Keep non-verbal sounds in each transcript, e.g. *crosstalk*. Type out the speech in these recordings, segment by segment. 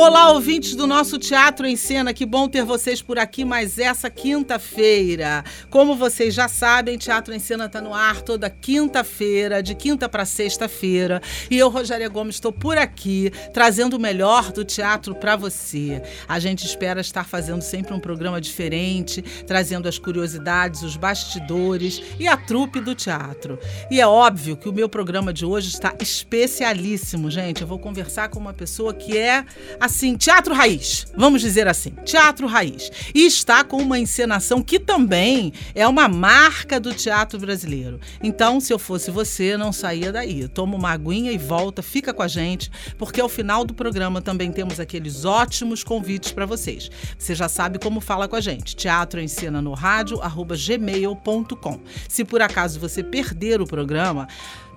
Olá, ouvintes do nosso Teatro em Cena, que bom ter vocês por aqui mais essa quinta-feira. Como vocês já sabem, Teatro em Cena está no ar toda quinta-feira, de quinta para sexta-feira. E eu, Rogéria Gomes, estou por aqui trazendo o melhor do teatro para você. A gente espera estar fazendo sempre um programa diferente, trazendo as curiosidades, os bastidores e a trupe do teatro. E é óbvio que o meu programa de hoje está especialíssimo, gente. Eu vou conversar com uma pessoa que é a assim, teatro raiz, vamos dizer assim, teatro raiz. E está com uma encenação que também é uma marca do teatro brasileiro. Então, se eu fosse você, não saía daí. Toma uma aguinha e volta, fica com a gente, porque ao final do programa também temos aqueles ótimos convites para vocês. Você já sabe como fala com a gente. Teatro em cena no rádio, arroba gmail.com. Se por acaso você perder o programa,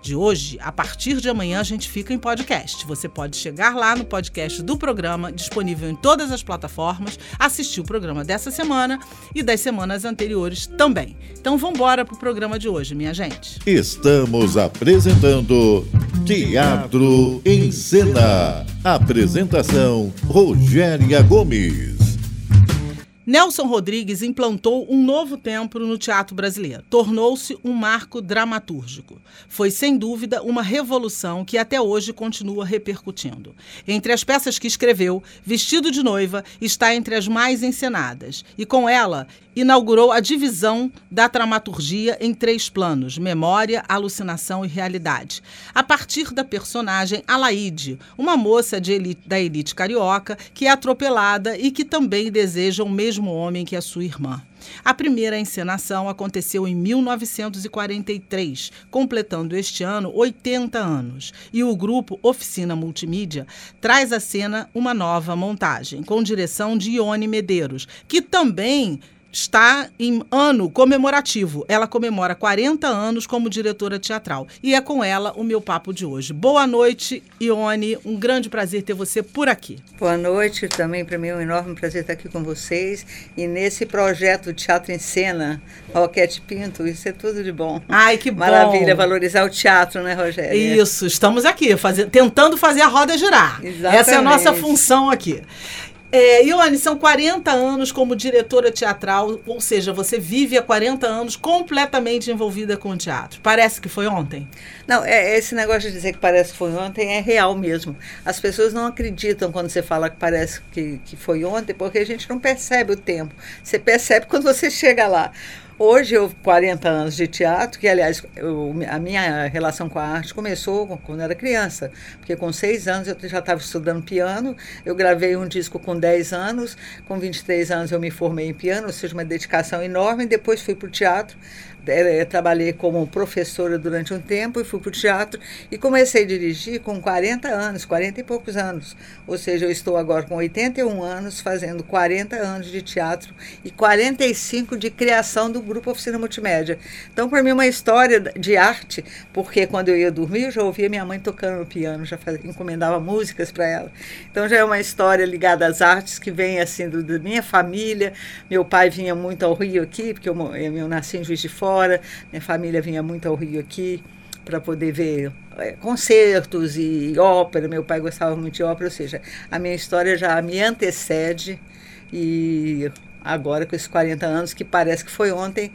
de hoje, a partir de amanhã a gente fica em podcast. Você pode chegar lá no podcast do programa, disponível em todas as plataformas, assistir o programa dessa semana e das semanas anteriores também. Então vamos embora pro programa de hoje, minha gente. Estamos apresentando Teatro em Cena. Apresentação Rogéria Gomes. Nelson Rodrigues implantou um novo tempo no teatro brasileiro. Tornou-se um marco dramatúrgico. Foi, sem dúvida, uma revolução que até hoje continua repercutindo. Entre as peças que escreveu, Vestido de Noiva está entre as mais encenadas. E com ela, inaugurou a divisão da dramaturgia em três planos: memória, alucinação e realidade. A partir da personagem Alaide, uma moça elite, da elite carioca que é atropelada e que também deseja o mesmo homem que a sua irmã. A primeira encenação aconteceu em 1943, completando este ano 80 anos. E o grupo Oficina Multimídia traz à cena uma nova montagem, com direção de Ione Medeiros, que também está em ano comemorativo. Ela comemora 40 anos como diretora teatral. E é com ela o meu papo de hoje. Boa noite, Ione. Um grande prazer ter você por aqui. Boa noite. Também para mim é um enorme prazer estar aqui com vocês. E nesse projeto Teatro em Cena, Roquete Pinto, isso é tudo de bom. Ai, que bom. Maravilha, valorizar o teatro, né, Rogério? Isso, estamos aqui, tentando fazer a roda girar. Exatamente. Essa é a nossa função aqui. É, Ione, são 40 anos como diretora teatral, ou seja, você vive há 40 anos completamente envolvida com o teatro. Parece que foi ontem? Não, é, esse negócio de dizer que parece que foi ontem é real mesmo. As pessoas não acreditam quando você fala que parece que, que foi ontem, porque a gente não percebe o tempo. Você percebe quando você chega lá. Hoje, eu 40 anos de teatro, que aliás, eu, a minha relação com a arte começou quando eu era criança, porque com seis anos eu já estava estudando piano, eu gravei um disco com 10 anos, com 23 anos eu me formei em piano, ou seja, uma dedicação enorme, depois fui para o teatro, trabalhei como professora durante um tempo e fui para o teatro e comecei a dirigir com 40 anos, 40 e poucos anos. Ou seja, eu estou agora com 81 anos, fazendo 40 anos de teatro e 45 de criação do Grupo Oficina Multimédia. Então, para mim, é uma história de arte, porque quando eu ia dormir, eu já ouvia minha mãe tocando no piano, já fazia, encomendava músicas para ela. Então, já é uma história ligada às artes que vem assim da minha família. Meu pai vinha muito ao Rio aqui, porque eu, eu nasci em Juiz de Fora fora. Minha família vinha muito ao Rio aqui para poder ver é, concertos e ópera. Meu pai gostava muito de ópera, ou seja, a minha história já me antecede e agora com esses 40 anos, que parece que foi ontem,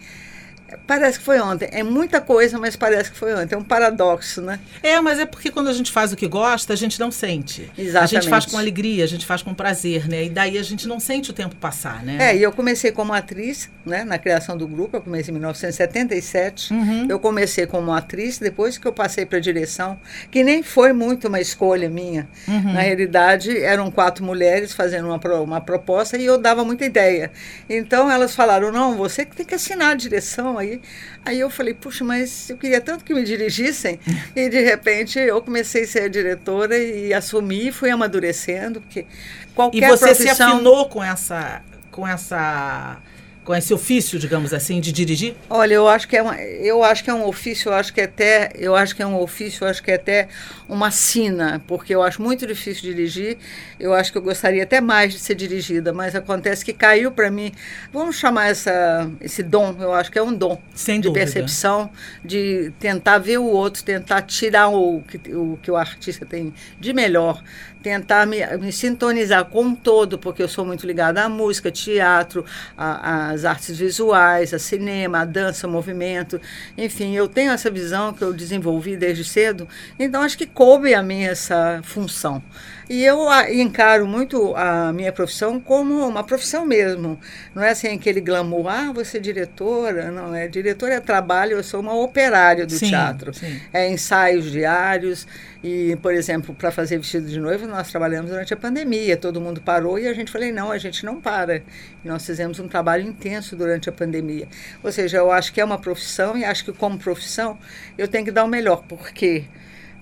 Parece que foi ontem. É muita coisa, mas parece que foi ontem. É um paradoxo, né? É, mas é porque quando a gente faz o que gosta, a gente não sente. Exatamente. A gente faz com alegria, a gente faz com prazer, né? E daí a gente não sente o tempo passar, né? É, e eu comecei como atriz, né? Na criação do grupo, eu comecei em 1977. Uhum. Eu comecei como atriz, depois que eu passei para a direção, que nem foi muito uma escolha minha. Uhum. Na realidade, eram quatro mulheres fazendo uma, uma proposta e eu dava muita ideia. Então elas falaram: não, você que tem que assinar a direção aí. Aí eu falei, puxa, mas eu queria tanto que me dirigissem. e de repente eu comecei a ser a diretora e assumi, fui amadurecendo, porque qualquer E você profissão... se afinou com essa, com essa com esse ofício, digamos assim, de dirigir? Olha, eu acho que é uma, eu acho que é um ofício, eu acho que é até, eu acho que é um ofício, eu acho que é até uma sina, porque eu acho muito difícil dirigir. Eu acho que eu gostaria até mais de ser dirigida, mas acontece que caiu para mim. Vamos chamar essa, esse dom, eu acho que é um dom Sem de dúvida. percepção, de tentar ver o outro, tentar tirar o que o, que o artista tem de melhor, tentar me, me sintonizar com um todo, porque eu sou muito ligada à música, teatro, a- às artes visuais, a cinema, a dança, o movimento. Enfim, eu tenho essa visão que eu desenvolvi desde cedo, então acho que coube a mim essa função. E eu encaro muito a minha profissão como uma profissão mesmo. Não é assim aquele glamour, ah, você é diretora. Não, é diretora é trabalho, eu sou uma operária do Sim, teatro sim. é, ensaios diários. E, por exemplo, para fazer vestido de noiva, nós trabalhamos durante a pandemia. Todo mundo parou e a gente falei, não, a gente não para. E nós fizemos um trabalho intenso durante a pandemia. Ou seja, eu acho que é uma profissão e acho que como profissão eu tenho que dar o melhor, porque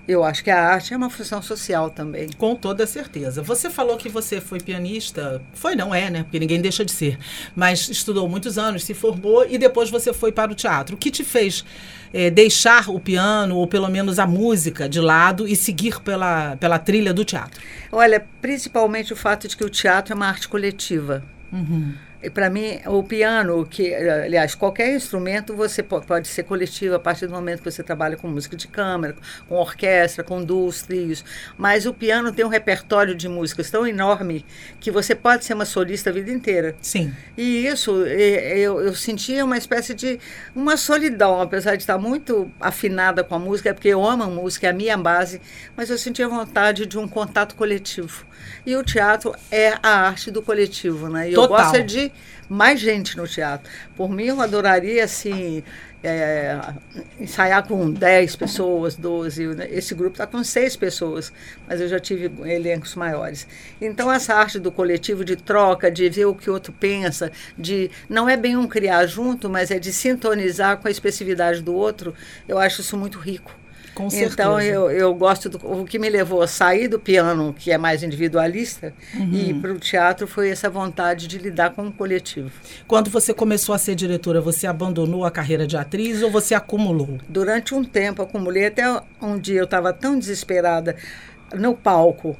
eu acho que a arte é uma função social também. Com toda certeza. Você falou que você foi pianista. Foi, não é, né? Porque ninguém deixa de ser. Mas estudou muitos anos, se formou e depois você foi para o teatro. O que te fez eh, deixar o piano, ou pelo menos a música, de lado e seguir pela, pela trilha do teatro? Olha, principalmente o fato de que o teatro é uma arte coletiva. E para mim, o piano, que aliás, qualquer instrumento você po- pode ser coletivo a partir do momento que você trabalha com música de câmara, com orquestra, com duos, trios. Mas o piano tem um repertório de músicas tão enorme que você pode ser uma solista a vida inteira. Sim. E isso, eh, eu, eu sentia uma espécie de uma solidão, apesar de estar muito afinada com a música, é porque eu amo a música, é a minha base, mas eu sentia vontade de um contato coletivo. E o teatro é a arte do coletivo, né? E eu Total. gosto é de mais gente no teatro. Por mim, eu adoraria, assim, eh, ensaiar com 10 pessoas, 12. né? Esse grupo está com 6 pessoas, mas eu já tive elencos maiores. Então, essa arte do coletivo, de troca, de ver o que o outro pensa, de não é bem um criar junto, mas é de sintonizar com a expressividade do outro, eu acho isso muito rico. Com certeza. Então, eu, eu gosto do. O que me levou a sair do piano, que é mais individualista, e ir para o teatro foi essa vontade de lidar com o coletivo. Quando você começou a ser diretora, você abandonou a carreira de atriz ou você acumulou? Durante um tempo, acumulei até um dia, eu estava tão desesperada no palco,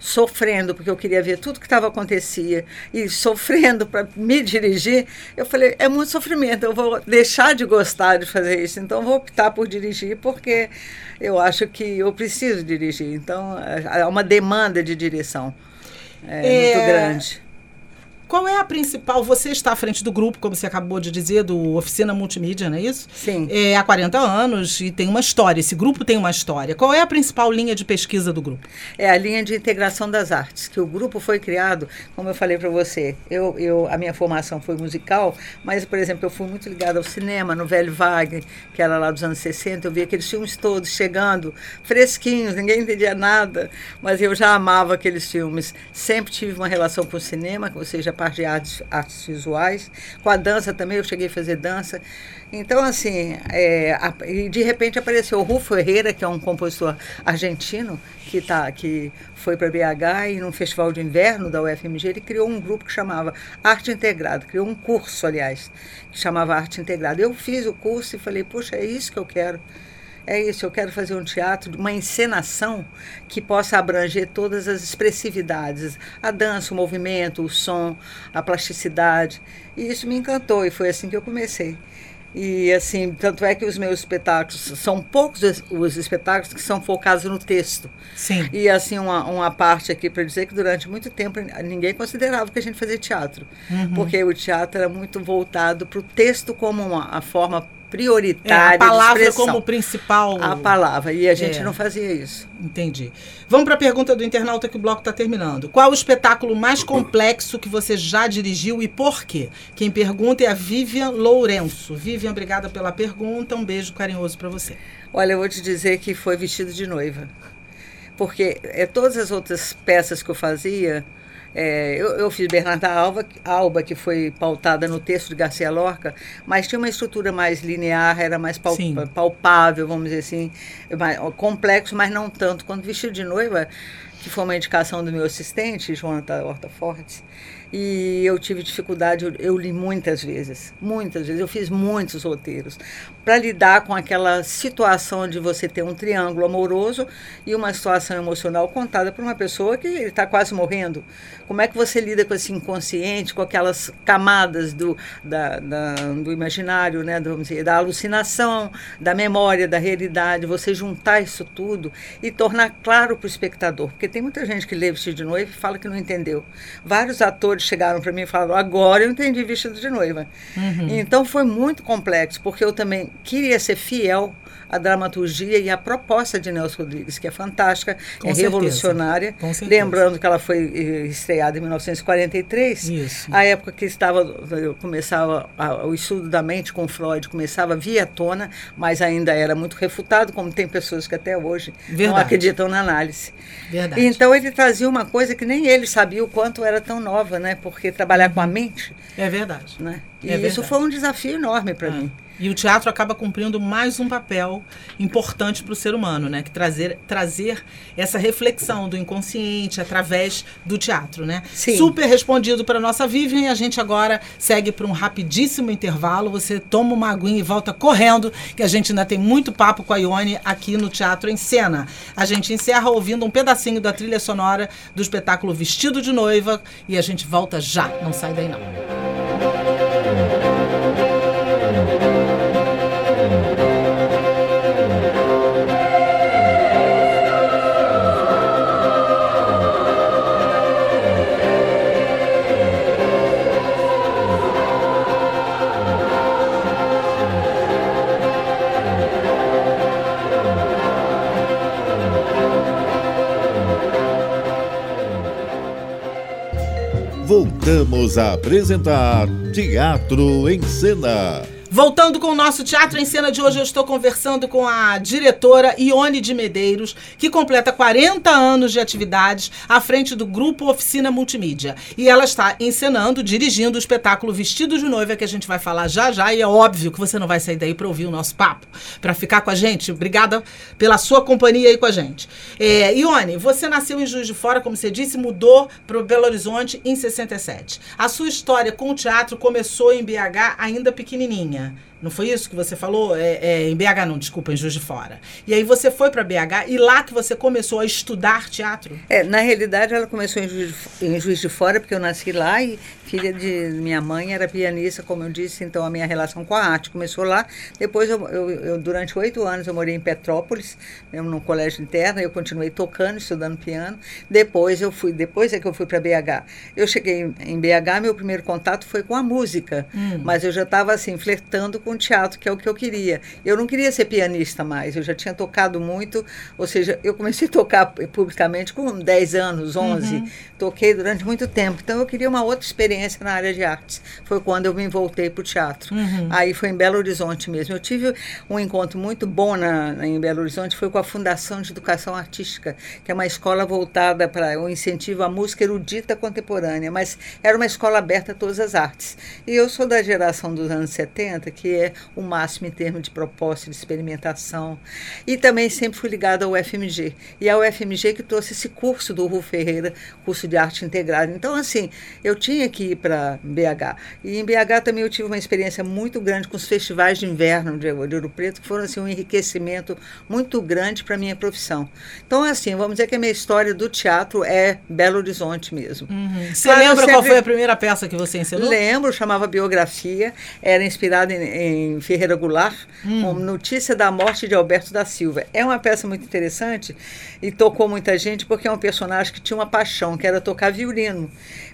sofrendo, porque eu queria ver tudo que estava acontecia, e sofrendo para me dirigir, eu falei, é muito sofrimento, eu vou deixar de gostar de fazer isso, então vou optar por dirigir, porque eu acho que eu preciso dirigir. Então, é uma demanda de direção é, É, muito grande. Qual é a principal? Você está à frente do grupo, como você acabou de dizer, do Oficina Multimídia, não é isso? Sim. É, há 40 anos e tem uma história. Esse grupo tem uma história. Qual é a principal linha de pesquisa do grupo? É a linha de integração das artes, que o grupo foi criado, como eu falei para você, eu, eu, a minha formação foi musical, mas, por exemplo, eu fui muito ligada ao cinema, no Velho Wagner, que era lá dos anos 60, eu via aqueles filmes todos chegando, fresquinhos, ninguém entendia nada, mas eu já amava aqueles filmes. Sempre tive uma relação com o cinema, ou seja, parte de artes, artes visuais, com a dança também, eu cheguei a fazer dança. Então, assim, é, a- e de repente apareceu o Rufo Herrera, que é um compositor argentino, que, tá, que foi para BH e num festival de inverno da UFMG, ele criou um grupo que chamava Arte Integrada, criou um curso, aliás, que chamava Arte Integrada. Eu fiz o curso e falei, puxa, é isso que eu quero. É isso, eu quero fazer um teatro, uma encenação que possa abranger todas as expressividades, a dança, o movimento, o som, a plasticidade. E isso me encantou e foi assim que eu comecei. E assim, tanto é que os meus espetáculos são poucos os- os espetáculos que são focados no texto. Sim. E assim, uma, uma parte aqui para dizer que durante muito tempo ninguém considerava que a gente fazia teatro. Porque o teatro era muito voltado para o texto como uma, a forma É, prioritária a palavra como principal. A palavra. E a gente É. não fazia isso. Entendi. Vamos para a pergunta do internauta que o bloco está terminando. Qual o espetáculo mais complexo que você já dirigiu e por quê? Quem pergunta é a Vivian Lourenço. Vivian, obrigada pela pergunta. Um beijo carinhoso para você. Olha, eu vou te dizer que foi vestido de noiva. Porque é, todas as outras peças que eu fazia, é, eu, eu fiz Bernarda Alba, Alba, que foi pautada no texto de Garcia Lorca, mas tinha uma estrutura mais linear, era mais pal- palpável, vamos dizer assim, mais, complexo, mas não tanto. Quando vestido de noiva, que foi uma indicação do meu assistente, Jonathan Horta Fortes, e eu tive dificuldade, eu, eu li muitas vezes, muitas vezes, eu fiz muitos roteiros para lidar com aquela situação de você ter um triângulo amoroso e uma situação emocional contada por uma pessoa que está quase morrendo. Como é que você lida com esse inconsciente, com aquelas camadas do, da, da, do imaginário, né, do, dizer, da alucinação, da memória, da realidade, você juntar isso tudo e tornar claro para o espectador, porque tem muita gente que lê Vestido de Noiva e fala que não entendeu. Vários atores chegaram para mim e falaram: agora eu entendi Vestido de Noiva. Uhum. Então foi muito complexo, porque eu também queria ser fiel à dramaturgia e à proposta de Nelson Rodrigues, que é fantástica, Com é certeza. revolucionária. Lembrando que ela foi eh, estreada em 1943, Isso. a época que estava eu começava a, o estudo da mente com Freud começava via tona, mas ainda era muito refutado, como tem pessoas que até hoje Verdade. não acreditam na análise. Verdade. Então ele trazia uma coisa que nem ele sabia o quanto era tão nova, né? Porque trabalhar com a mente. É verdade. Né? E é isso foi um desafio enorme para ah. mim. E o teatro acaba cumprindo mais um papel importante para o ser humano, né? Que trazer, trazer essa reflexão do inconsciente através do teatro, né? Sim. Super respondido para nossa Vivian e a gente agora segue para um rapidíssimo intervalo. Você toma uma aguinha e volta correndo, que a gente ainda tem muito papo com a Ione aqui no Teatro em Cena. A gente encerra ouvindo um pedacinho da trilha sonora do espetáculo Vestido de Noiva e a gente volta já. Não sai daí não. Voltamos a apresentar Teatro em Cena. Voltando com o nosso Teatro em Cena de hoje, eu estou conversando com a diretora Ione de Medeiros, que completa 40 anos de atividades à frente do Grupo Oficina Multimídia. E ela está encenando, dirigindo o espetáculo Vestido de Noiva, que a gente vai falar já já. E é óbvio que você não vai sair daí para ouvir o nosso papo, para ficar com a gente. Obrigada pela sua companhia aí com a gente. É, Ione, você nasceu em Juiz de Fora, como você disse, mudou para Belo Horizonte em 67. A sua história com o teatro começou em BH ainda pequenininha. California Não foi isso que você falou? É, é, em BH não, desculpa, em Juiz de Fora. E aí você foi para BH e lá que você começou a estudar teatro? É, na realidade ela começou em Juiz, de, em Juiz de Fora, porque eu nasci lá e filha de minha mãe era pianista, como eu disse, então a minha relação com a arte começou lá. Depois, eu, eu, eu durante oito anos, eu morei em Petrópolis, mesmo num colégio interno, eu continuei tocando, estudando piano. Depois eu fui, depois é que eu fui para BH. Eu cheguei em BH, meu primeiro contato foi com a música, hum. mas eu já estava assim, flertando com o teatro, que é o que eu queria. Eu não queria ser pianista mais, eu já tinha tocado muito, ou seja, eu comecei a tocar publicamente com 10 anos, 11, uhum. toquei durante muito tempo, então eu queria uma outra experiência na área de artes. Foi quando eu me voltei para o teatro. Uhum. Aí foi em Belo Horizonte mesmo. Eu tive um encontro muito bom na, na, em Belo Horizonte, foi com a Fundação de Educação Artística, que é uma escola voltada para o incentivo à música erudita contemporânea, mas era uma escola aberta a todas as artes. E eu sou da geração dos anos 70, que é o máximo em termos de proposta, de experimentação. E também sempre fui ligada ao FMG. E é o FMG que trouxe esse curso do Rufo Ferreira, curso de arte integrada. Então, assim, eu tinha que ir para BH. E em BH também eu tive uma experiência muito grande com os festivais de inverno de, de Ouro Preto, que foram assim, um enriquecimento muito grande para a minha profissão. Então, assim, vamos dizer que a minha história do teatro é Belo Horizonte mesmo. Uhum. Você claro, lembra sempre... qual foi a primeira peça que você ensinou? Lembro, chamava Biografia, era inspirada em, em Ferreira Goulart, hum. com Notícia da Morte de Alberto da Silva. É uma peça muito interessante e tocou muita gente porque é um personagem que tinha uma paixão, que era tocar violino.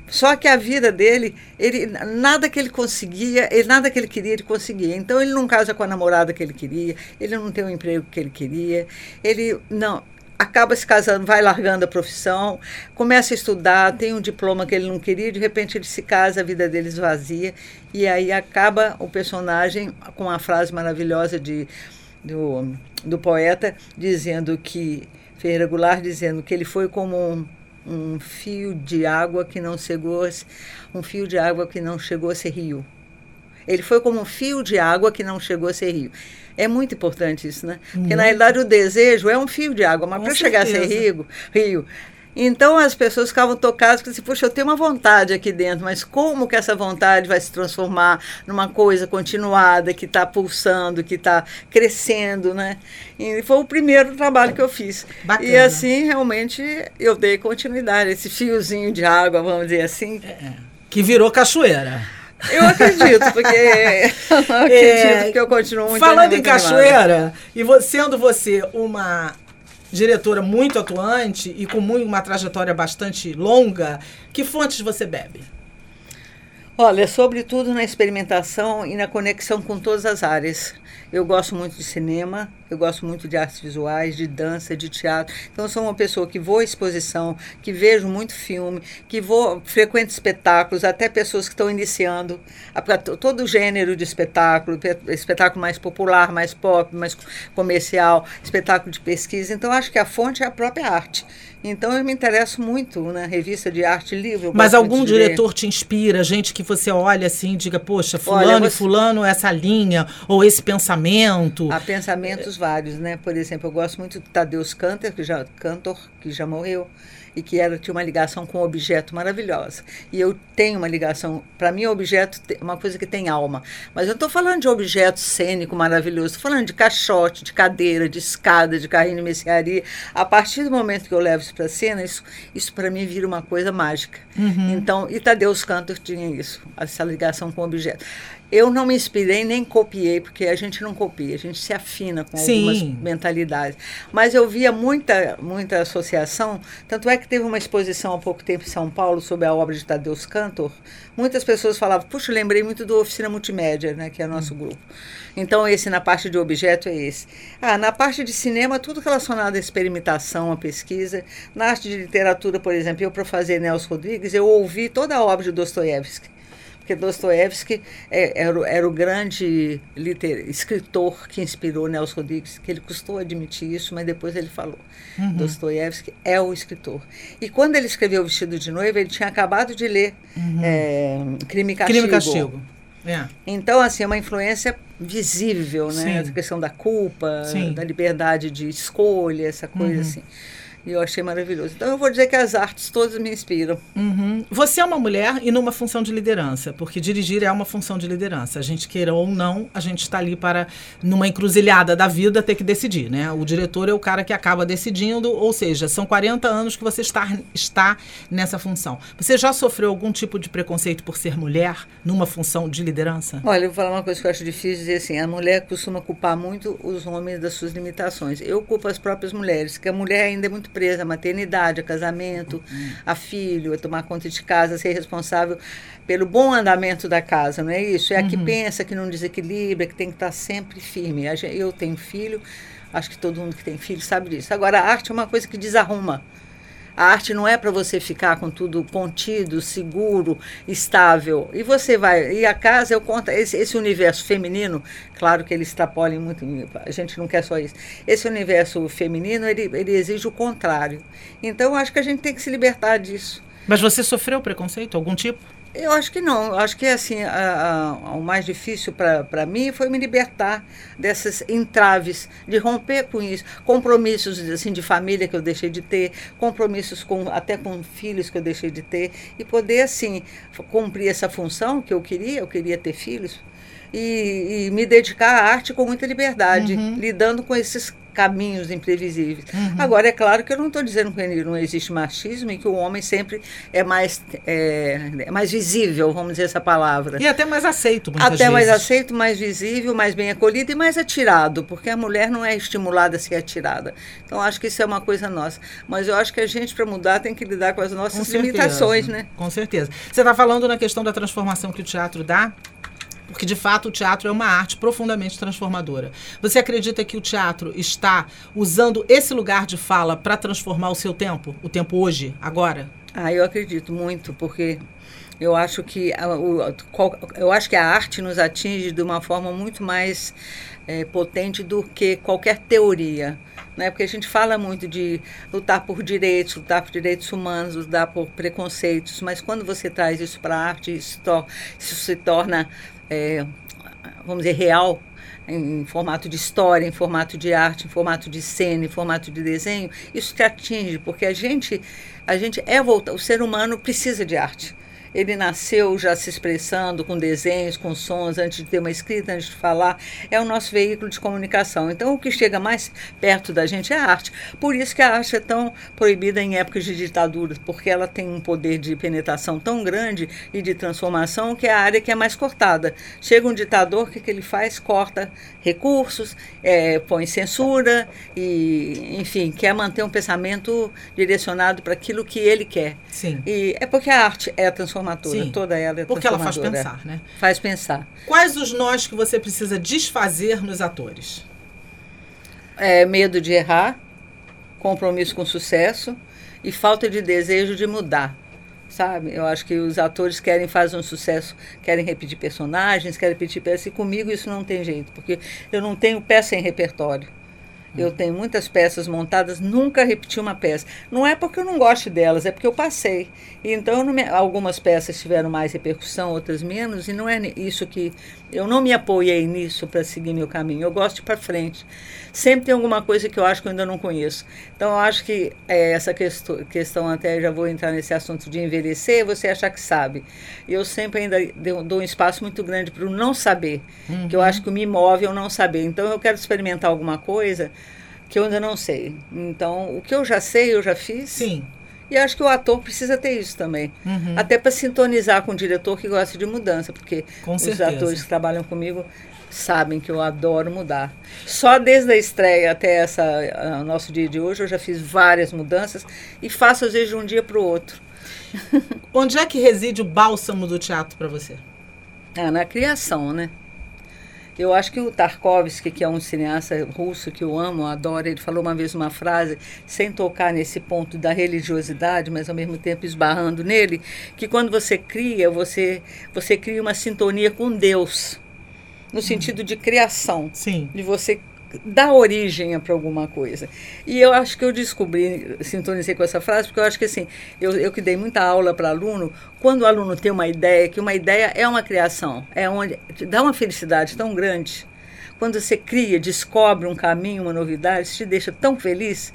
Só que a vida dele, ele nada que ele conseguia, ele, nada que ele queria, ele conseguia. Então ele não casa com a namorada que ele queria, ele não tem o emprego que ele queria, ele não acaba se casando, vai largando a profissão, começa a estudar, tem um diploma que ele não queria, de repente ele se casa, a vida dele esvazia, e aí acaba o personagem com a frase maravilhosa de, do, do poeta dizendo que Ferreira Goulart dizendo que ele foi como um um fio de água que não chegou, um fio de água que não chegou a ser rio. Ele foi como um fio de água que não chegou a ser rio. É muito importante isso, né? Porque, na realidade, o desejo é um fio de água, mas para chegar a ser rio, rio Então as pessoas ficavam tocadas, porque assim, puxa, eu tenho uma vontade aqui dentro, mas como que essa vontade vai se transformar numa coisa continuada, que está pulsando, que está crescendo, né? E foi o primeiro trabalho que eu fiz. Bacana. E assim, realmente, eu dei continuidade, esse fiozinho de água, vamos dizer assim. É, que virou cachoeira. Eu acredito, porque *laughs* eu acredito É, que eu continuo muito Falando em animada. cachoeira, e sendo você uma diretora muito atuante e com muito, uma trajetória bastante longa, que fontes você bebe? Olha, sobretudo na experimentação e na conexão com todas as áreas. Eu gosto muito de cinema, eu gosto muito de artes visuais, de dança, de teatro. Então, sou uma pessoa que vou à exposição, que vejo muito filme, que vou frequento espetáculos, até pessoas que estão iniciando, a- pra to- todo gênero de espetáculo, pe- espetáculo mais popular, mais pop, mais comercial, espetáculo de pesquisa. Então, acho que a fonte é a própria arte. Então, eu me interesso muito na revista de arte livre. Mas algum de ler. diretor te inspira, gente que você olha assim e diga, poxa, Olha, fulano e você- fulano, essa linha, ou esse pensamento. Há pensamentos vários, né? Por exemplo, eu gosto muito do Tadeusz Kantor, que já, Cantor, que já morreu, e que era, tinha uma ligação com um objeto maravilhosa. E eu tenho uma ligação, para mim, objeto é uma coisa que tem alma. Mas eu estou falando de objeto cênico maravilhoso, estou falando de caixote, de cadeira, de escada, de carrinho de mercearia. A partir do momento que eu levo isso para a cena, isso, isso para mim vira uma coisa mágica. Então, e Tadeusz Cantor tinha isso, essa ligação com o objeto. Eu não me inspirei nem copiei, porque a gente não copia, a gente se afina com Sim. algumas mentalidades. Mas eu via muita, muita associação, tanto é que teve uma exposição há pouco tempo em São Paulo sobre a obra de Tadeusz Cantor. Muitas pessoas falavam, puxa, lembrei muito do Oficina Multimédia, né, que é nosso grupo. Então, esse na parte de objeto é esse. Ah, na parte de cinema, tudo relacionado à experimentação, à pesquisa. Na arte de literatura, por exemplo, eu, para fazer Nelson Rodrigues, eu ouvi toda a obra de Dostoiévski porque Dostoiévski é, era, era o grande liter, escritor que inspirou Nelson Rodrigues, que ele custou admitir isso, mas depois ele falou. Dostoiévski é o escritor. E quando ele escreveu O Vestido de Noiva, ele tinha acabado de ler é, Crime e Castigo. Crime e castigo. É. Então, assim, é uma influência visível, né? Sim. A questão da culpa, Sim. da liberdade de escolha, essa coisa Uhum. assim. E eu achei maravilhoso. Então, eu vou dizer que as artes todas me inspiram. Uhum. Você é uma mulher e numa função de liderança, porque dirigir é uma função de liderança. A gente queira ou não, a gente está ali para, numa encruzilhada da vida, ter que decidir, né? O diretor é o cara que acaba decidindo, ou seja, são 40 anos que você está, está nessa função. Você já sofreu algum tipo de preconceito por ser mulher numa função de liderança? Olha, eu vou falar uma coisa que eu acho difícil dizer assim: a mulher costuma culpar muito os homens das suas limitações. Eu culpo as próprias mulheres, que a mulher ainda é muito presa à maternidade, a casamento, a filho, a tomar conta de casa, a ser responsável pelo bom andamento da casa, não é isso? É a que pensa, que não desequilibra, que tem que estar sempre firme. A Eu tenho filho, acho que todo mundo que tem filho sabe disso. Agora, a arte é uma coisa que desarruma. A arte não é para você ficar com tudo contido, seguro, estável. E você vai. E a casa, eu conto. Esse, esse universo feminino, claro que ele extrapola em muito. A gente não quer só isso. Esse universo feminino, ele, ele exige o contrário. Então, acho que a gente tem que se libertar disso. Mas você sofreu preconceito, algum tipo? Eu acho que não. Acho que assim, a- a- o mais difícil para mim foi me libertar dessas entraves, de romper com isso. Compromissos assim, de família que eu deixei de ter, compromissos com, até com filhos que eu deixei de ter, e poder assim, cumprir essa função que eu queria, eu queria ter filhos, e, e me dedicar à arte com muita liberdade, lidando com esses caminhos imprevisíveis. Agora, é claro que eu não estou dizendo que não existe machismo e que o homem sempre é mais, é, é mais visível, vamos dizer essa palavra. E até mais aceito, muitas Até mais vezes. aceito, mais visível, mais bem acolhido e mais atirado, porque a mulher não é estimulada a ser atirada. Então, acho que isso é uma coisa nossa. Mas eu acho que a gente, para mudar, tem que lidar com as Com nossas certeza, limitações, né? Com certeza. Você está falando na questão da transformação que o teatro dá? Porque, de fato, o teatro é uma arte profundamente transformadora. Você acredita que o teatro está usando esse lugar de fala para transformar o seu tempo? O tempo hoje, agora? Ah, eu acredito muito, porque eu acho que a, o, eu acho que a arte nos atinge de uma forma muito mais eh, potente do que qualquer teoria. Né? Porque a gente fala muito de lutar por direitos, lutar por direitos humanos, lutar por preconceitos, mas quando você traz isso para a arte, isso, isso se torna, eh, vamos dizer, real. em, formato de história, em formato de arte, em formato de cena, em formato de desenho, isso te atinge, porque a gente, a gente é volta, o ser humano precisa de arte. Ele nasceu já se expressando com desenhos, com sons, antes de ter uma escrita, antes de falar. É o nosso veículo de comunicação. Então, o que chega mais perto da gente é a arte. Por isso que a arte é tão proibida em épocas de ditadura, porque ela tem um poder de penetração tão grande e de transformação que é a área que é mais cortada. Chega um ditador, o que, que ele faz? Corta recursos, é, põe censura e, enfim, quer manter um pensamento direcionado para aquilo que ele quer. Sim. E é porque a arte é a transformação transformadora. Sim, toda ela é Porque ela faz pensar, né? Faz pensar. Quais os nós que você precisa desfazer nos atores? É, medo de errar, compromisso com sucesso e falta de desejo de mudar. Sabe? Eu acho que os atores querem fazer um sucesso, querem repetir personagens, querem repetir peças, e comigo isso não tem jeito, porque eu não tenho peça em repertório. Eu tenho muitas peças montadas, nunca repeti uma peça. Não é porque eu não gosto delas, é porque eu passei. Então, me, algumas peças tiveram mais repercussão, outras menos, e não é isso que. Eu não me apoiei nisso para seguir meu caminho. Eu gosto de ir para frente. Sempre tem alguma coisa que eu acho que eu ainda não conheço. Então, eu acho que é, essa questão, questão, até já vou entrar nesse assunto de envelhecer, você achar que sabe. Eu sempre ainda dou, dou um espaço muito grande para o não saber, uhum. que eu acho que me move eu não saber. Então, eu quero experimentar alguma coisa que eu ainda não sei. Então, o que eu já sei, eu já fiz. Sim. E acho que o ator precisa ter isso também. Uhum. Até para sintonizar com o diretor que gosta de mudança, porque com os certeza. atores que trabalham comigo sabem que eu adoro mudar. Só desde a estreia até essa o nosso dia de hoje, eu já fiz várias mudanças e faço às vezes de um dia para o outro. *laughs* Onde é que reside o bálsamo do teatro para você? É, na criação, né? Eu acho que o Tarkovsky, que é um cineasta russo que eu amo, adoro, ele falou uma vez uma frase, sem tocar nesse ponto da religiosidade, mas ao mesmo tempo esbarrando nele, que quando você cria, você, você cria uma sintonia com Deus, no sentido de criação. Sim. De você dá origem para alguma coisa. E eu acho que eu descobri, sintonizei com essa frase, porque eu acho que assim, eu, eu que dei muita aula para aluno, quando o aluno tem uma ideia, que uma ideia é uma criação, é onde dá uma felicidade tão grande. Quando você cria, descobre um caminho, uma novidade, isso te deixa tão feliz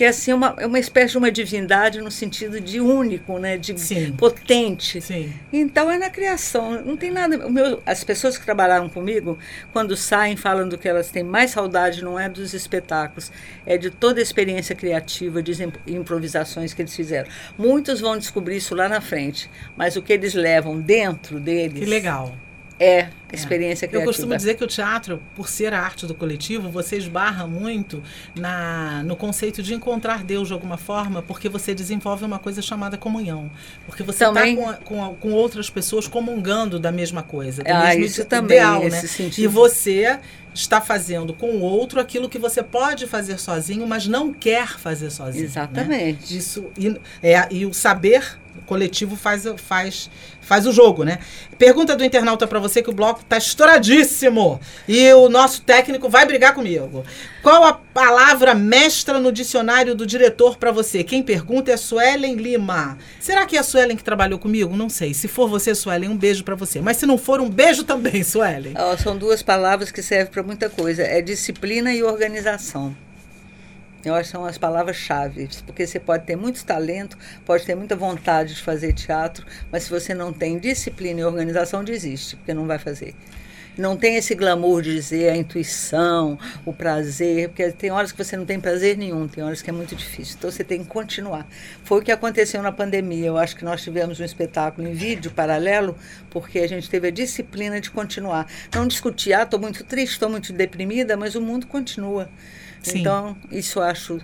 que é assim uma, é uma espécie de uma divindade no sentido de único, né, de Sim. potente. Sim. Então é na criação, não tem nada. Meu, as pessoas que trabalharam comigo, quando saem falando que elas têm mais saudade não é dos espetáculos, é de toda a experiência criativa, de improvisações que eles fizeram. Muitos vão descobrir isso lá na frente, mas o que eles levam dentro deles. Que legal é experiência é. criativa. Eu costumo dizer que o teatro, por ser a arte do coletivo, você esbarra muito na, no conceito de encontrar Deus de alguma forma, porque você desenvolve uma coisa chamada comunhão. Porque você está com, com, com, outras pessoas comungando da mesma coisa, do ah, mesmo isso também, ideal, né? Sentido. E você está fazendo com o outro aquilo que você pode fazer sozinho, mas não quer fazer sozinho. Né? Exatamente. Né? Isso, e, é, e o saber coletivo faz, faz, faz o jogo, né? Pergunta do internauta para você que o bloco tá estouradíssimo e o nosso técnico vai brigar comigo. Qual a palavra mestra no dicionário do diretor para você? Quem pergunta é Suelen Lima. Será que é a Suelen que trabalhou comigo? Não sei. Se for você, Suelen, um beijo para você. Mas se não for, um beijo também, Suelen. Oh, são duas palavras que servem para muita coisa. É disciplina e organização. Eu acho que são as palavras-chave, porque você pode ter muito talento, pode ter muita vontade de fazer teatro, mas se você não tem disciplina e organização, desiste, porque não vai fazer. Não tem esse glamour de dizer a intuição, o prazer, porque tem horas que você não tem prazer nenhum, tem horas que é muito difícil. Então você tem que continuar. Foi o que aconteceu na pandemia. Eu acho que nós tivemos um espetáculo em vídeo paralelo, porque a gente teve a disciplina de continuar. Não discutir, ah, estou muito triste, estou muito deprimida, mas o mundo continua. Sim. Então, isso acho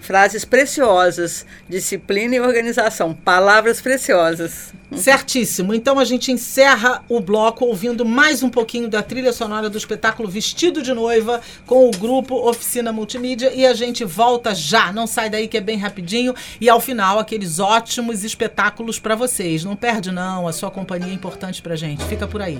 frases preciosas, disciplina e organização, palavras preciosas. Certíssimo. Então a gente encerra o bloco ouvindo mais um pouquinho da trilha sonora do espetáculo Vestido de Noiva com o grupo Oficina Multimídia e a gente volta já. Não sai daí que é bem rapidinho e ao final aqueles ótimos espetáculos para vocês. Não perde não, a sua companhia é importante pra gente. Fica por aí.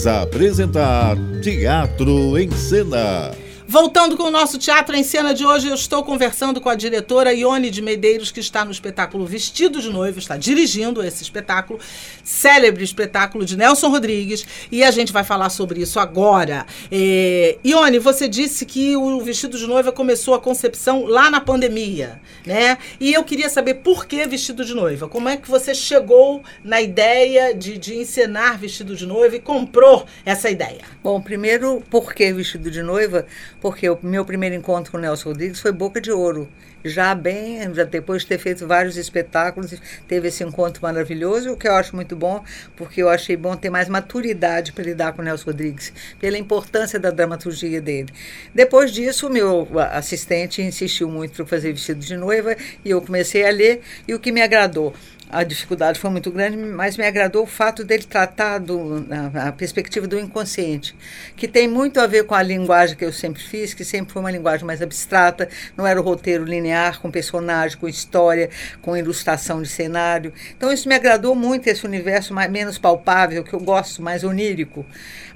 Voltamos a apresentar Teatro em Cena. Voltando com o nosso Teatro em Cena de hoje, eu estou conversando com a diretora Ione de Medeiros, que está no espetáculo Vestido de Noivo, está dirigindo esse espetáculo, célebre espetáculo de Nelson Rodrigues, e a gente vai falar sobre isso agora. É, Ione, você disse que o Vestido de Noiva começou a concepção lá na pandemia, né? E eu queria saber por que Vestido de Noiva? Como é que você chegou na ideia de, de encenar Vestido de Noiva e comprou essa ideia? Bom, primeiro, por que Vestido de Noiva? Porque o meu primeiro encontro com o Nelson Rodrigues foi Boca de Ouro. Já bem, já depois de ter feito vários espetáculos, teve esse encontro maravilhoso, o que eu acho muito bom, porque eu achei bom ter mais maturidade para lidar com o Nelson Rodrigues, pela importância da dramaturgia dele. Depois disso, meu assistente insistiu muito para fazer vestido de noiva e eu comecei a ler, e o que me agradou a dificuldade foi muito grande, mas me agradou o fato dele tratar do, a, a, perspectiva do inconsciente, que tem muito a ver com a linguagem que eu sempre fiz, que sempre foi uma linguagem mais abstrata, não era o roteiro linear, com personagem, com história, com ilustração de cenário. Então isso me agradou muito, esse universo mais, menos palpável, que eu gosto, mais onírico,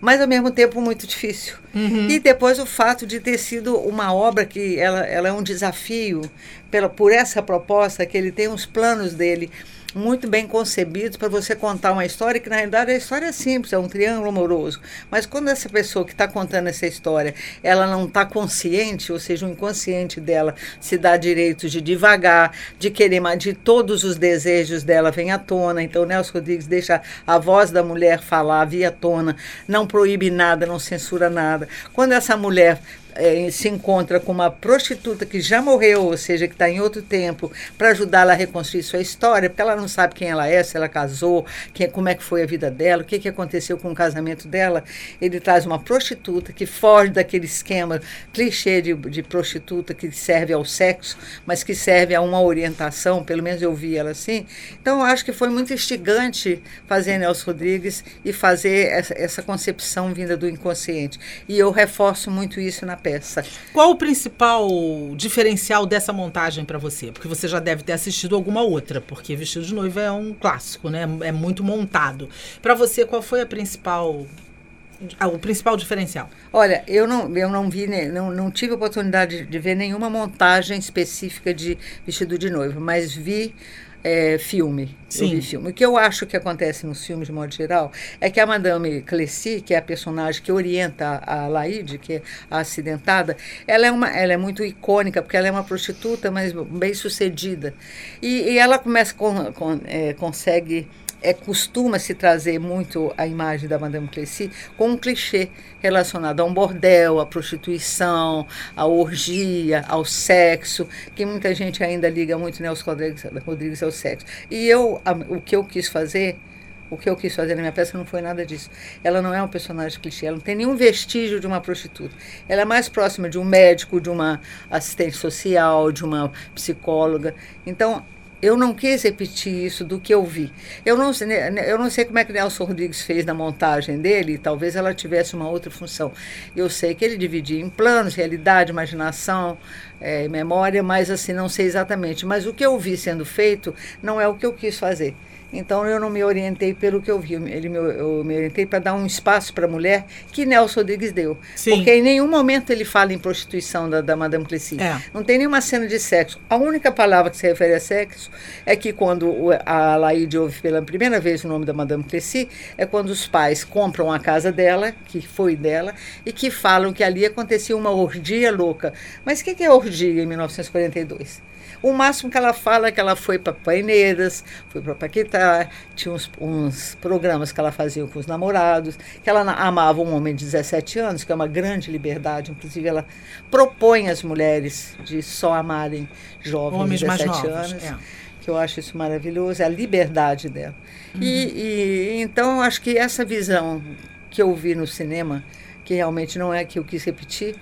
mas ao mesmo tempo muito difícil. Uhum. E depois o fato de ter sido uma obra que ela, ela é um desafio pela, por essa proposta, que ele tem os planos dele muito bem concebidos para você contar uma história que, na realidade, a história é simples, é um triângulo amoroso. Mas quando essa pessoa que está contando essa história, ela não está consciente, ou seja, o inconsciente dela se dá direito de devagar, de querer de todos os desejos dela vem à tona. Então, Nelson Rodrigues deixa a voz da mulher falar, via tona, não proíbe nada, não censura nada. Quando essa mulher é, se encontra com uma prostituta que já morreu, ou seja, que está em outro tempo, para ajudá-la a reconstruir sua história, porque ela não sabe quem ela é, se ela casou, quem, como é que foi a vida dela, o que, que aconteceu com o casamento dela. Ele traz uma prostituta que foge daquele esquema clichê de, de prostituta que serve ao sexo, mas que serve a uma orientação, pelo menos eu vi ela assim. Então, acho que foi muito instigante fazer Nelson Rodrigues e fazer essa, essa concepção vinda do inconsciente. E eu reforço muito isso na peça. Qual o principal diferencial dessa montagem para você? Porque você já deve ter assistido alguma outra, porque Vestido de Noiva é um clássico, né? É muito montado. Para você, qual foi a principal o principal diferencial? Olha, eu não, eu não vi, não, não tive oportunidade de ver nenhuma montagem específica de vestido de noiva, mas vi é, filme. Sim. filme. O que eu acho que acontece nos filmes, de modo geral, é que a Madame Clessy, que é a personagem que orienta a, Laide, que é a acidentada, ela é, uma, ela é muito icônica, porque ela é uma prostituta, mas bem sucedida. E, e ela começa, com, com, é, consegue é, costuma se trazer muito a imagem da Madame Clessy com um clichê relacionado a um bordel, à prostituição, à orgia, ao sexo, que muita gente ainda liga muito Nelson Rodrigues, Rodrigues ao sexo. E eu, a, o que eu quis fazer o que eu quis fazer na minha peça não foi nada disso. Ela não é um personagem clichê, ela não tem nenhum vestígio de uma prostituta. Ela é mais próxima de um médico, de uma assistente social, de uma psicóloga. Então, eu não quis repetir isso do que eu vi. Eu não, eu não sei como é que Nelson Rodrigues fez na montagem dele, talvez ela tivesse uma outra função. Eu sei que ele dividia em planos, realidade, imaginação, é, memória, mas assim, não sei exatamente. Mas o que eu vi sendo feito não é o que eu quis fazer. Então eu não me orientei pelo que eu vi, ele me, eu me orientei para dar um espaço para a mulher que Nelson Rodrigues deu. Sim. Porque em nenhum momento ele fala em prostituição da, da Madame Clessy. É. Não tem nenhuma cena de sexo. A única palavra que se refere a sexo é que quando a Laide ouve pela primeira vez o nome da Madame Clessy, é quando os pais compram a casa dela, que foi dela, e que falam que ali acontecia uma orgia louca. Mas o que, que é orgia em 1942? O máximo que ela fala é que ela foi para Paineiras, foi para Paquetá, tinha uns, uns, programas que ela fazia com os namorados, que ela amava um homem de 17 anos, que é uma grande liberdade. Inclusive, ela propõe às mulheres de só amarem jovens Homens de 17 anos. É. Que eu acho isso maravilhoso, é a liberdade dela. Uhum. E, e então, acho que essa visão que eu vi no cinema, que realmente não é que eu quis repetir,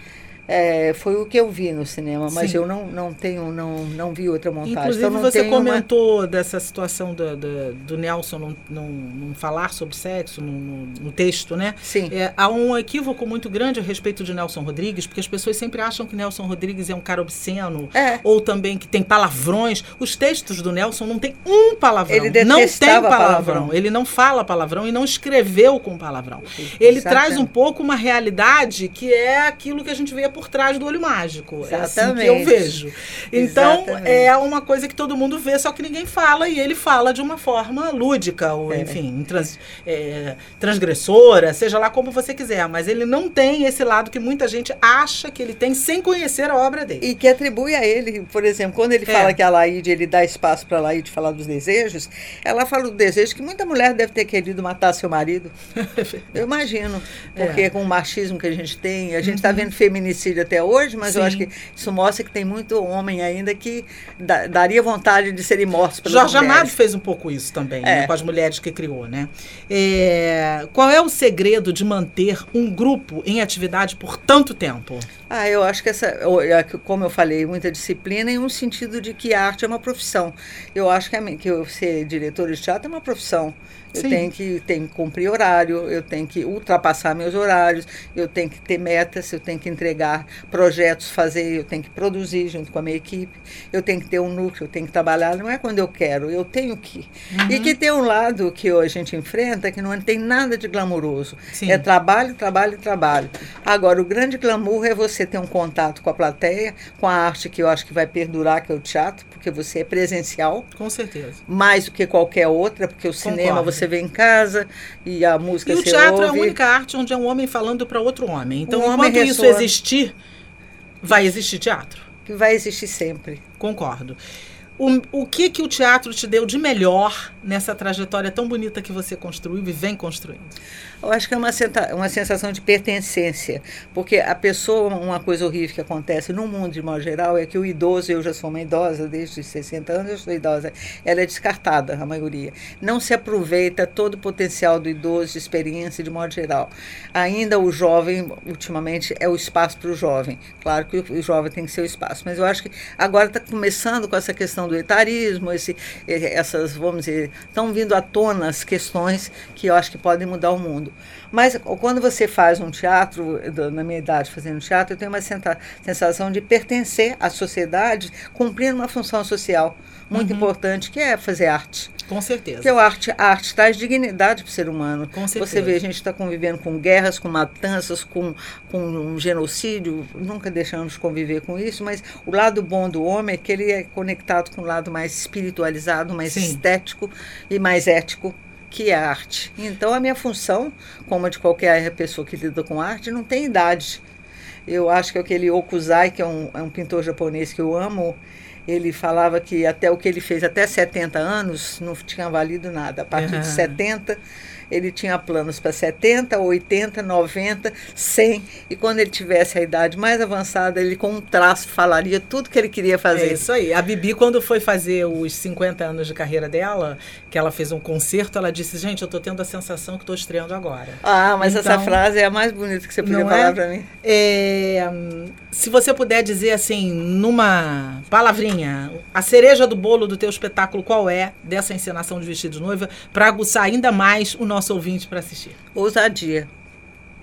É, foi o que eu vi no cinema, mas Sim. eu não, não tenho, não, não vi outra montagem. Inclusive, então você tenho uma- comentou dessa situação do, do, do Nelson não, não, não falar sobre sexo no, no- no texto, né? Sim. É, há um equívoco muito grande a respeito de Nelson Rodrigues, porque as pessoas sempre acham que Nelson Rodrigues é um cara obsceno, É. ou também que tem palavrões. Os textos do Nelson não tem um palavrão. Ele não tem palavrão. palavrão. Ele não fala palavrão e não escreveu com palavrão. Ele Exatamente. traz um pouco uma realidade que é aquilo que a gente vê por trás do olho mágico. É assim que eu Exatamente. vejo. Então, Exatamente. é uma coisa que todo mundo vê, só que ninguém fala, e ele fala de uma forma lúdica, ou É. enfim, trans- é, transgressora, seja lá como você quiser. Mas ele não tem esse lado que muita gente acha que ele tem sem conhecer a obra dele. E que atribui a ele, por exemplo, quando ele É. fala que a Laíde, ele dá espaço para a Laíde falar dos desejos, ela fala do desejo que muita mulher deve ter querido matar seu marido. *laughs* Eu imagino. Porque É. com o machismo que a gente tem, a gente está vendo feminicídio até hoje, mas eu Sim. acho que isso mostra que tem muito homem ainda que da- daria vontade de serem mortos pelas Jorge mulheres. Amado fez um pouco isso também, né, É. com as mulheres que criou, né? É, qual é o segredo de manter um grupo em atividade por tanto tempo? Ah, eu acho que essa, é como eu falei, muita disciplina em um sentido de que a arte é uma profissão. Eu acho que, a que eu ser diretora de teatro é uma profissão. Eu Sim. tenho que, tenho que cumprir horário, eu tenho que ultrapassar meus horários, eu tenho que ter metas, eu tenho que entregar projetos, fazer, eu tenho que produzir junto com a minha equipe, eu tenho que ter um núcleo, eu tenho que trabalhar, não é quando eu quero, eu tenho que. E Uhum. que tem um lado que a gente enfrenta que não tem nada de glamouroso. Sim. É trabalho, trabalho, trabalho. Agora, o grande glamour é você ter um contato com a plateia, com a arte que eu acho que vai perdurar, que é o teatro, porque você é presencial, Com certeza. mais do que qualquer outra, porque o cinema Concordo. você vê em casa e a música E o você teatro é a ouve. única arte onde é um homem falando para outro homem. Então, Um homem enquanto isso existir, vai existir teatro. que vai existir sempre. Concordo. O, o que que o teatro te deu de melhor nessa trajetória tão bonita que você construiu e vem construindo? Eu acho que é uma, uma sensação de pertencência, porque a pessoa, uma coisa horrível que acontece no mundo de modo geral é que o idoso, eu já sou uma idosa, desde os 60 anos eu sou idosa, ela é descartada, a maioria. Não se aproveita todo o potencial do idoso, de experiência de modo geral. Ainda o jovem, ultimamente, é o espaço para o jovem. Claro que o, o jovem tem que ser o espaço, mas eu acho que agora está começando com essa questão do etarismo, esse, eh, essas, vamos dizer, estão vindo à tona as questões que eu acho que podem mudar o mundo. Mas quando você faz um teatro, na minha idade fazendo teatro, eu tenho uma sensação de pertencer à sociedade, cumprindo uma função social muito importante, que é fazer arte. Com certeza. Porque a arte, a arte traz dignidade para o ser humano. Com certeza. Você vê, a gente está convivendo com guerras, com matanças, com, com um genocídio, nunca deixamos de conviver com isso, mas o lado bom do homem é que ele é conectado com o lado mais espiritualizado, mais Sim. estético e mais ético, que é arte. Então, a minha função, como a de qualquer pessoa que lida com arte, não tem idade. Eu acho que aquele Okuzai, que é um, é um pintor japonês que eu amo, ele falava que até o que ele fez até 70 anos não tinha valido nada. A partir Aham. de 70, ele tinha planos para 70, 80, 90, 100. E quando ele tivesse a idade mais avançada, ele com um traço falaria tudo que ele queria É fazer. isso aí. A Bibi, quando foi fazer os 50 anos de carreira dela, que ela fez um concerto, ela disse: Gente, eu tô tendo a sensação que estou estreando agora. Ah, mas essa Então- frase é a mais bonita que você podia falar é? para mim. É, se você puder dizer assim, numa palavrinha, a cereja do bolo do teu espetáculo, qual é dessa encenação de vestido de noiva, para aguçar ainda mais o nosso ouvinte para assistir? Ousadia.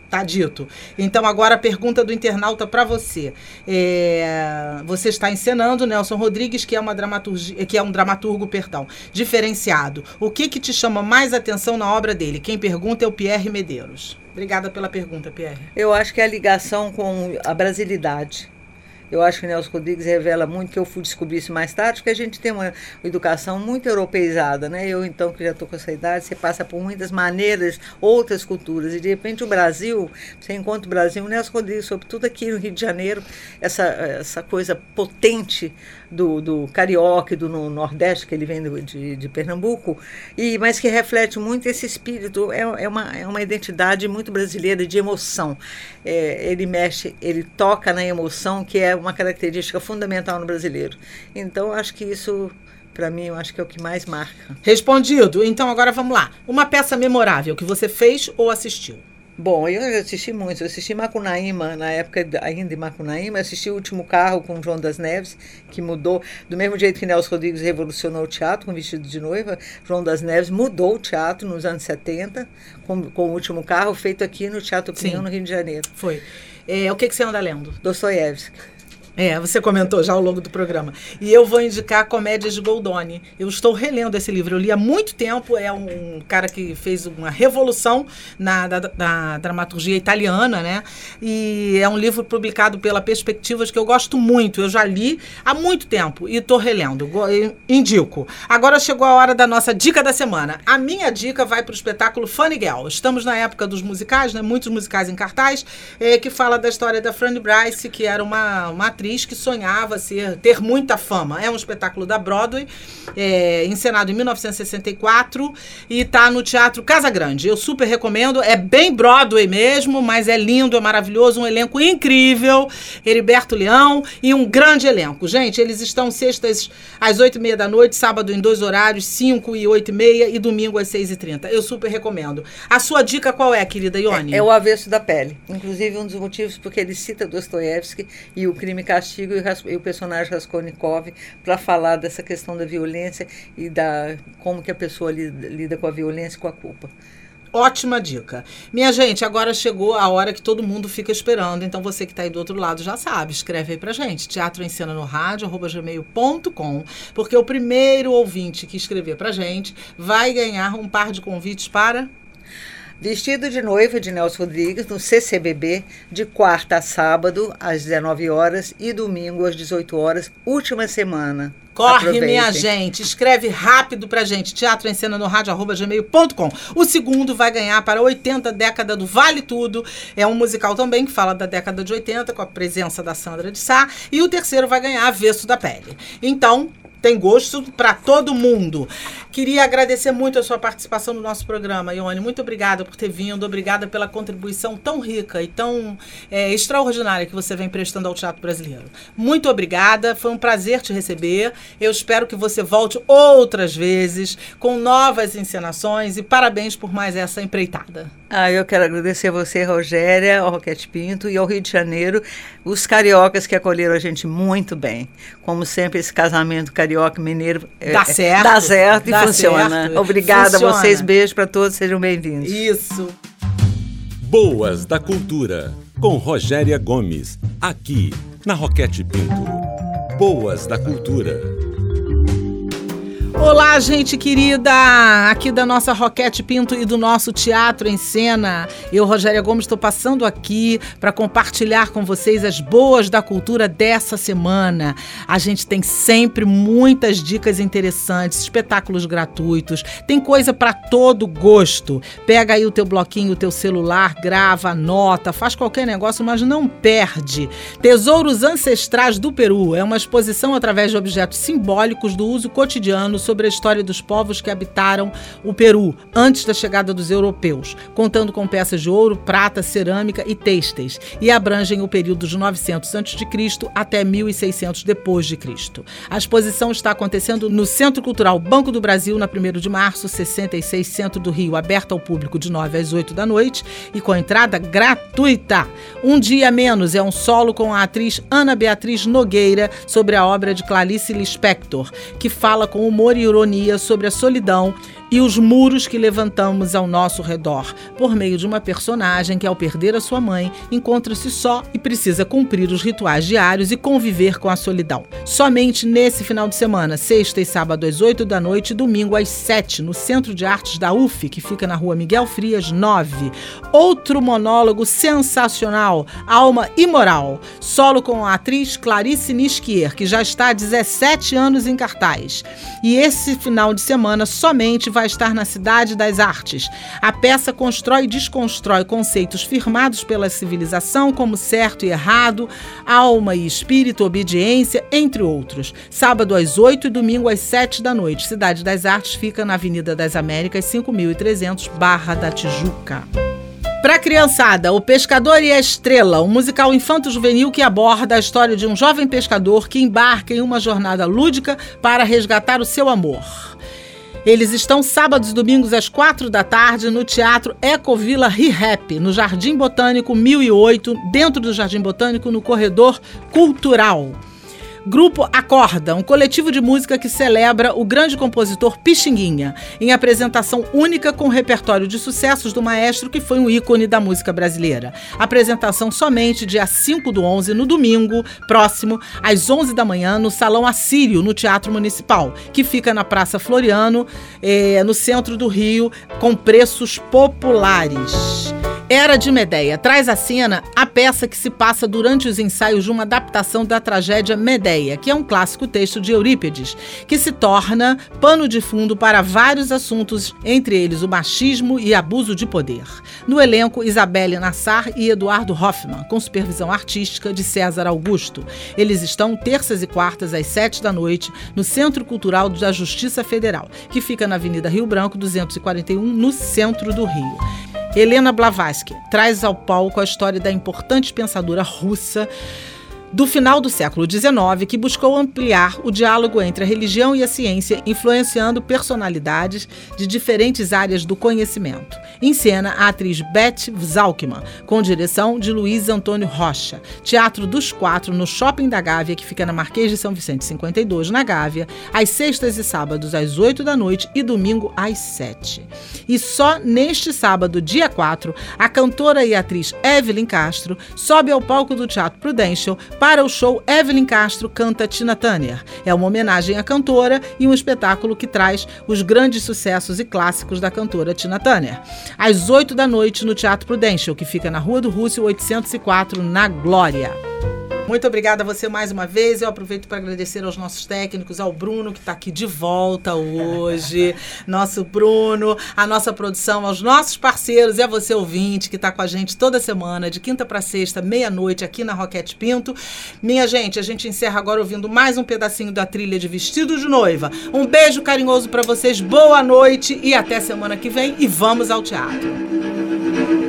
Tá dito. Então, agora a pergunta do internauta para você. É, você está encenando Nelson Rodrigues, que é, uma dramaturgia, que é um dramaturgo perdão, diferenciado. O que, que te chama mais atenção na obra dele? Quem pergunta é o Pierre Medeiros. Obrigada pela pergunta, Pierre. Eu acho que é a ligação com a brasilidade. Eu acho que o Nelson Rodrigues revela muito, que eu fui descobrir isso mais tarde, porque a gente tem uma educação muito europeizada, né? Eu, então, que já estou com essa idade, você passa por muitas maneiras, outras culturas, e de repente o Brasil, você encontra o Brasil, o Nelson Rodrigues, sobretudo aqui no Rio de Janeiro, essa, essa coisa potente do, do carioca do no- Nordeste, que ele vem do- de, de Pernambuco, e, mas que reflete muito esse espírito, é, é, uma, é uma identidade muito brasileira de emoção. É, ele mexe, ele toca na emoção, que é uma característica fundamental no brasileiro. Então, acho que isso, para mim, eu acho que é o que mais marca. Respondido. Então, agora vamos lá. Uma peça memorável que você fez ou assistiu? Bom, eu assisti muito. Eu assisti Macunaíma, na época ainda de Macunaíma. Assisti O Último Carro com João das Neves, que mudou. Do mesmo jeito que Nelson Rodrigues revolucionou o teatro com Vestido de Noiva, João das Neves mudou o teatro nos anos 70, com, com O Último Carro, feito aqui no Teatro Pinhão, no Rio de Janeiro. Foi. É, o que, que você anda lendo? Dostoiévski. É, você comentou já ao longo do programa. E eu vou indicar Comédias de Goldoni. Eu estou relendo esse livro. Eu li há muito tempo. É um cara que fez uma revolução na, da, na dramaturgia italiana, né? E é um livro publicado pela Perspectivas que eu gosto muito. Eu já li há muito tempo e estou relendo. Indico. Agora chegou a hora da nossa dica da semana. A minha dica vai para o espetáculo Funny Girl. Estamos na época dos musicais, né? Muitos musicais em cartaz, é, que fala da história da Fran Bryce, que era uma, uma atriz atriz que sonhava ser, ter muita fama. É um espetáculo da Broadway, é, encenado em 1964 e está no Teatro Casa Grande. Eu super recomendo. É bem Broadway mesmo, mas é lindo, é maravilhoso, um elenco incrível. Heriberto Leão e um grande elenco. Gente, eles estão sextas às oito e meia da noite, sábado em dois horários, cinco e oito e meia e domingo às seis e trinta. Eu super recomendo. A sua dica qual é, querida Ione? É, é o avesso da pele. Inclusive um dos motivos porque ele cita Dostoiévski e o crime Castigo e, o personagem Raskolnikov para falar dessa questão da violência e da como que a pessoa lida, lida com a violência e com a culpa. Ótima dica. Minha gente, agora chegou a hora que todo mundo fica esperando. Então você que está aí do outro lado já sabe. Escreve aí pra gente. Teatro em Cena no Rádio, arroba gmail.com. Porque o primeiro ouvinte que escrever pra gente vai ganhar um par de convites para Vestido de noiva de Nelson Rodrigues no CCBB de quarta a sábado às 19 horas e domingo às 18 horas, última semana. Corre, Aproveitem. minha gente. Escreve rápido pra gente. Teatro em cena no rádio, arroba gmail.com. O segundo vai ganhar para 80, década do Vale Tudo. É um musical também que fala da década de 80, com a presença da Sandra de Sá. E o terceiro vai ganhar Avesso da Pele. Então, tem gosto para todo mundo. Queria agradecer muito a sua participação no nosso programa, Ione. Muito obrigada por ter vindo, obrigada pela contribuição tão rica e tão é, extraordinária que você vem prestando ao teatro brasileiro. Muito obrigada, foi um prazer te receber. Eu espero que você volte outras vezes com novas encenações e parabéns por mais essa empreitada. Ah, eu quero agradecer a você, Rogéria, ao Roquete Pinto e ao Rio de Janeiro, os cariocas que acolheram a gente muito bem. Como sempre, esse casamento carioca-mineiro dá, é, certo, dá certo dá e funciona. Certo. Obrigada funciona. a vocês, beijo para todos, sejam bem-vindos. Isso. Boas da Cultura, com Rogéria Gomes, aqui na Roquete Pinto. Boas da Cultura. Olá, gente querida, aqui da nossa Roquete Pinto e do nosso Teatro em Cena. Eu, Rogéria Gomes, estou passando aqui para compartilhar com vocês as boas da cultura dessa semana. A gente tem sempre muitas dicas interessantes, espetáculos gratuitos, tem coisa para todo gosto. Pega aí o teu bloquinho, o teu celular, grava, anota, faz qualquer negócio, mas não perde. Tesouros Ancestrais do Peru é uma exposição através de objetos simbólicos do uso cotidiano sobre a história dos povos que habitaram o Peru antes da chegada dos europeus, contando com peças de ouro, prata, cerâmica e têxteis, e abrangem o período de 900 a.C. até 1600 depois de Cristo. A exposição está acontecendo no Centro Cultural Banco do Brasil na 1 de março, 66, centro do Rio, aberta ao público de 9 às 8 da noite e com entrada gratuita. Um dia menos é um solo com a atriz Ana Beatriz Nogueira sobre a obra de Clarice Lispector, que fala com humor e ironia sobre a solidão e os muros que levantamos ao nosso redor, por meio de uma personagem que, ao perder a sua mãe, encontra-se só e precisa cumprir os rituais diários e conviver com a solidão. Somente nesse final de semana, sexta e sábado às 8 da noite e domingo às 7, no Centro de Artes da UF, que fica na rua Miguel Frias 9. Outro monólogo sensacional, Alma Imoral, solo com a atriz Clarice Nisquier, que já está há 17 anos em cartaz. E esse final de semana somente vai estar na Cidade das Artes. A peça constrói e desconstrói conceitos firmados pela civilização como certo e errado, alma e espírito, obediência, entre outros. Sábado às 8 e domingo às 7 da noite. Cidade das Artes fica na Avenida das Américas, 5300, Barra da Tijuca. Para a criançada, O Pescador e a Estrela, um musical infanto-juvenil que aborda a história de um jovem pescador que embarca em uma jornada lúdica para resgatar o seu amor. Eles estão sábados e domingos às quatro da tarde no Teatro Ecovila Rehap, no Jardim Botânico 1008, dentro do Jardim Botânico, no Corredor Cultural. Grupo Acorda, um coletivo de música que celebra o grande compositor Pixinguinha, em apresentação única com repertório de sucessos do maestro que foi um ícone da música brasileira. Apresentação somente dia 5 do 11, no domingo próximo, às 11 da manhã, no Salão Assírio, no Teatro Municipal, que fica na Praça Floriano, eh, no centro do Rio, com preços populares. Era de Medeia traz à cena a peça que se passa durante os ensaios de uma adaptação da tragédia Medeia, que é um clássico texto de Eurípides, que se torna pano de fundo para vários assuntos, entre eles o machismo e abuso de poder. No elenco, Isabelle Nassar e Eduardo Hoffman, com supervisão artística de César Augusto. Eles estão terças e quartas às sete da noite no Centro Cultural da Justiça Federal, que fica na Avenida Rio Branco 241, no centro do Rio. Helena Blavatsky traz ao palco a história da importante pensadora russa do final do século XIX que buscou ampliar o diálogo entre a religião e a ciência, influenciando personalidades de diferentes áreas do conhecimento. Em cena, a atriz Beth Zalkman, com direção de Luiz Antônio Rocha. Teatro dos Quatro, no Shopping da Gávea, que fica na Marquês de São Vicente 52, na Gávea, às sextas e sábados às 8 da noite e domingo às 7. E só neste sábado, dia 4, a cantora e atriz Evelyn Castro sobe ao palco do Teatro Prudential para o show Evelyn Castro canta Tina Turner. É uma homenagem à cantora e um espetáculo que traz os grandes sucessos e clássicos da cantora Tina Turner. Às 8 da noite no Teatro Prudential, que fica na Rua do Rússio 804, na Glória. Muito obrigada a você mais uma vez. Eu aproveito para agradecer aos nossos técnicos, ao Bruno, que está aqui de volta hoje, *laughs* nosso Bruno, a nossa produção, aos nossos parceiros e a você ouvinte que está com a gente toda semana, de quinta para sexta, meia-noite, aqui na Roquete Pinto. Minha gente, a gente encerra agora ouvindo mais um pedacinho da trilha de Vestido de Noiva. Um beijo carinhoso para vocês, boa noite e até semana que vem. E vamos ao teatro.